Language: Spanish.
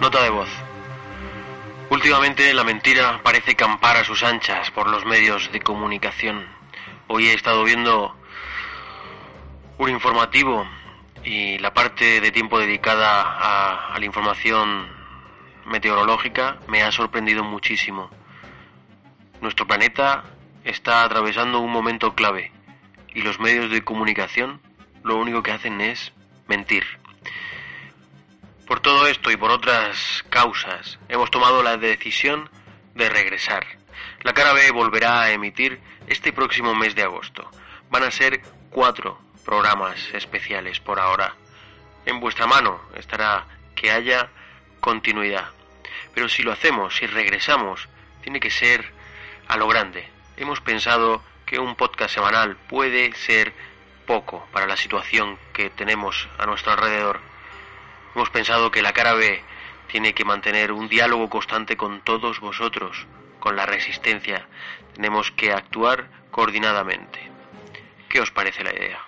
Nota de voz. Últimamente la mentira parece campar a sus anchas por los medios de comunicación. Hoy he estado viendo un informativo y la parte de tiempo dedicada a, a la información meteorológica me ha sorprendido muchísimo. Nuestro planeta está atravesando un momento clave y los medios de comunicación lo único que hacen es mentir. Por todo esto y por otras causas, hemos tomado la decisión de regresar. La cara B volverá a emitir este próximo mes de agosto. Van a ser cuatro programas especiales por ahora. En vuestra mano estará que haya continuidad. Pero si lo hacemos, si regresamos, tiene que ser a lo grande. Hemos pensado que un podcast semanal puede ser poco para la situación que tenemos a nuestro alrededor. Hemos pensado que la cara B tiene que mantener un diálogo constante con todos vosotros, con la resistencia. Tenemos que actuar coordinadamente. ¿Qué os parece la idea?